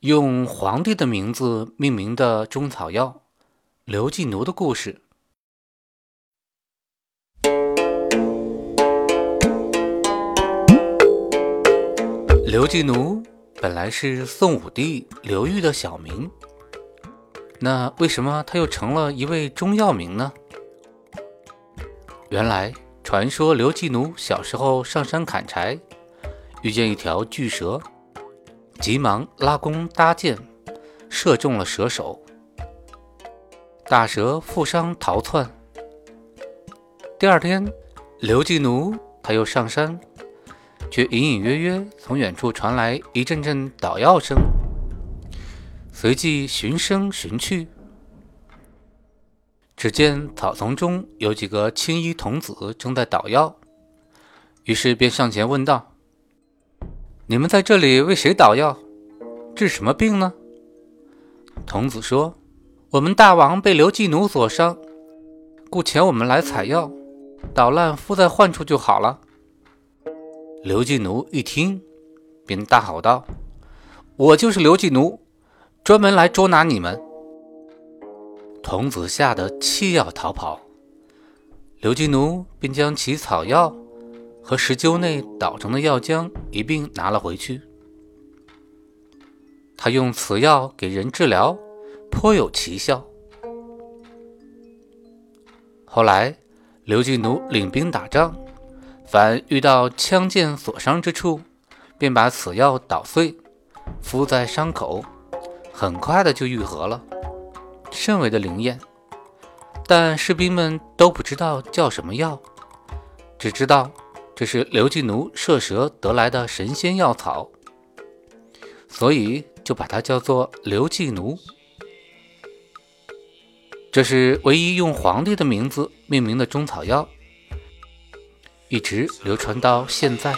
用皇帝的名字命名的中草药——刘季奴的故事。刘季奴本来是宋武帝刘裕的小名，那为什么他又成了一位中药名呢？原来传说刘季奴小时候上山砍柴，遇见一条巨蛇。急忙拉弓搭箭，射中了蛇首，大蛇负伤逃窜。第二天，刘季奴他又上山，却隐隐约约从远处传来一阵阵捣药声，随即循声寻去，只见草丛中有几个青衣童子正在捣药，于是便上前问道。你们在这里为谁捣药？治什么病呢？童子说：“我们大王被刘季奴所伤，故遣我们来采药，捣烂敷在患处就好了。”刘季奴一听，便大吼道：“我就是刘季奴，专门来捉拿你们！”童子吓得气要逃跑，刘季奴便将其草药。和石臼内捣成的药浆一并拿了回去。他用此药给人治疗，颇有奇效。后来，刘季奴领兵打仗，凡遇到枪剑所伤之处，便把此药捣碎，敷在伤口，很快的就愈合了，甚为的灵验。但士兵们都不知道叫什么药，只知道。这是刘季奴射蛇得来的神仙药草，所以就把它叫做刘季奴。这是唯一用皇帝的名字命名的中草药，一直流传到现在。